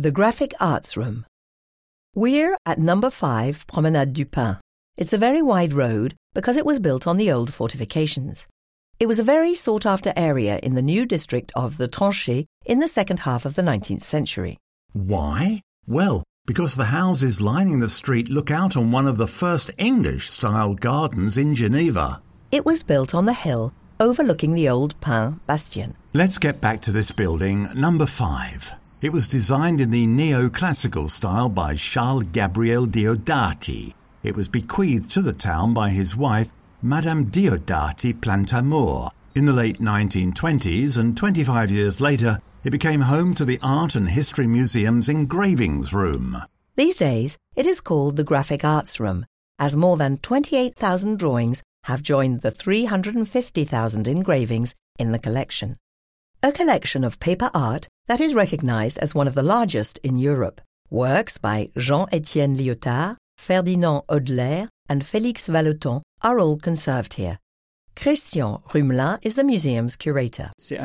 The Graphic Arts Room. We're at number 5 Promenade du Pin. It's a very wide road because it was built on the old fortifications. It was a very sought after area in the new district of the Tranchées in the second half of the 19th century. Why? Well, because the houses lining the street look out on one of the first English style gardens in Geneva. It was built on the hill overlooking the old Pin bastion. Let's get back to this building, number five. It was designed in the neoclassical style by Charles Gabriel Diodati. It was bequeathed to the town by his wife, Madame Diodati Plantamour. In the late 1920s and 25 years later, it became home to the Art and History Museum's engravings room. These days, it is called the Graphic Arts Room, as more than 28,000 drawings have joined the 350,000 engravings in the collection. A collection of paper art that is recognized as one of the largest in Europe. Works by Jean-Étienne Liotard, Ferdinand Hodler, and Félix Vallotton are all conserved here. Christian Rumelin is the museum's curator. It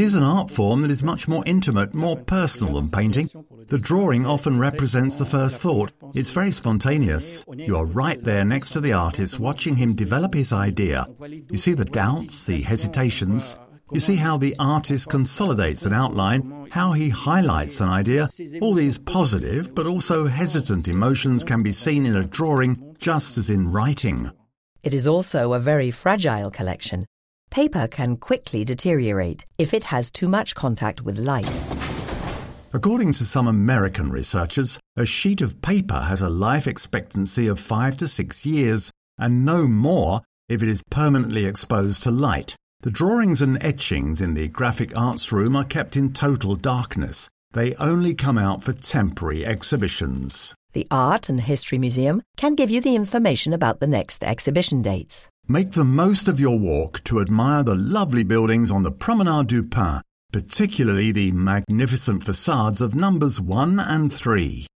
is an art form that is much more intimate, more personal than painting. The drawing often represents the first thought. It's very spontaneous. You are right there next to the artist, watching him develop his idea. You see the doubts, the hesitations. You see how the artist consolidates an outline, how he highlights an idea. All these positive but also hesitant emotions can be seen in a drawing just as in writing. It is also a very fragile collection. Paper can quickly deteriorate if it has too much contact with light. According to some American researchers, a sheet of paper has a life expectancy of five to six years, and no more if it is permanently exposed to light. The drawings and etchings in the graphic arts room are kept in total darkness. They only come out for temporary exhibitions. The Art and History Museum can give you the information about the next exhibition dates. Make the most of your walk to admire the lovely buildings on the Promenade du Pin, particularly the magnificent facades of numbers 1 and 3.